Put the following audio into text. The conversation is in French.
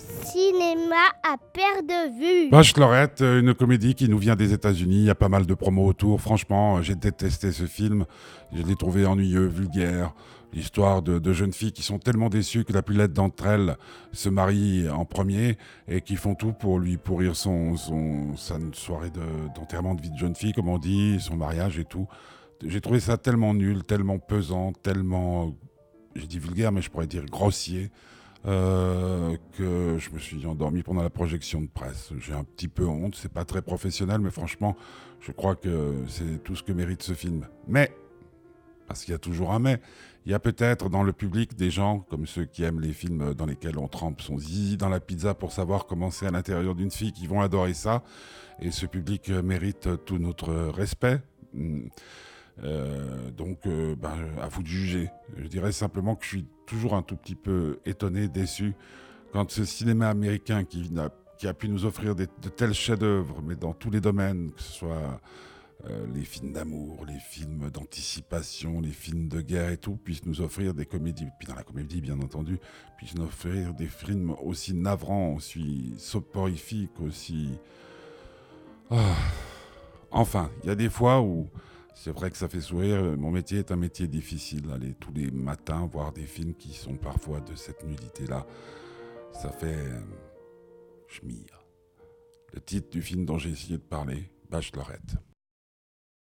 cinéma à perte de vue. Bachelorette, une comédie qui nous vient des États-Unis. Il y a pas mal de promos autour. Franchement, j'ai détesté ce film. Je l'ai trouvé ennuyeux, vulgaire. L'histoire de, jeunes filles qui sont tellement déçues que la plus laide d'entre elles se marie en premier et qui font tout pour lui pourrir son, sa soirée d'enterrement de, vie de jeune fille, comme on dit, son mariage et tout. J'ai trouvé ça tellement nul, tellement pesant, tellement, j'ai dit vulgaire, mais je pourrais dire grossier. Euh, que je me suis endormi pendant la projection de presse. J'ai un petit peu honte, c'est pas très professionnel, mais franchement, je crois que c'est tout ce que mérite ce film. Mais, parce qu'il y a toujours un mais, il y a peut-être dans le public des gens comme ceux qui aiment les films dans lesquels on trempe son zizi dans la pizza pour savoir comment c'est à l'intérieur d'une fille qui vont adorer ça. Et ce public mérite tout notre respect. Euh, donc, euh, ben, à vous de juger. Je dirais simplement que je suis toujours un tout petit peu étonné, déçu, quand ce cinéma américain qui, a, pu nous offrir de tels chefs-d'œuvre, mais dans tous les domaines, que ce soit euh, les films d'amour, les films d'anticipation, les films de guerre et tout, puisse nous offrir des comédies, puis dans la comédie bien entendu, puisse nous offrir des films aussi navrants, aussi soporifiques, aussi... Ah. Enfin, il y a des fois où c'est vrai que ça fait sourire. Mon métier est un métier difficile. Aller tous les matins voir des films qui sont parfois de cette nudité-là, ça fait euh, schmire. Le titre du film dont j'ai essayé de parler, Bachelorette.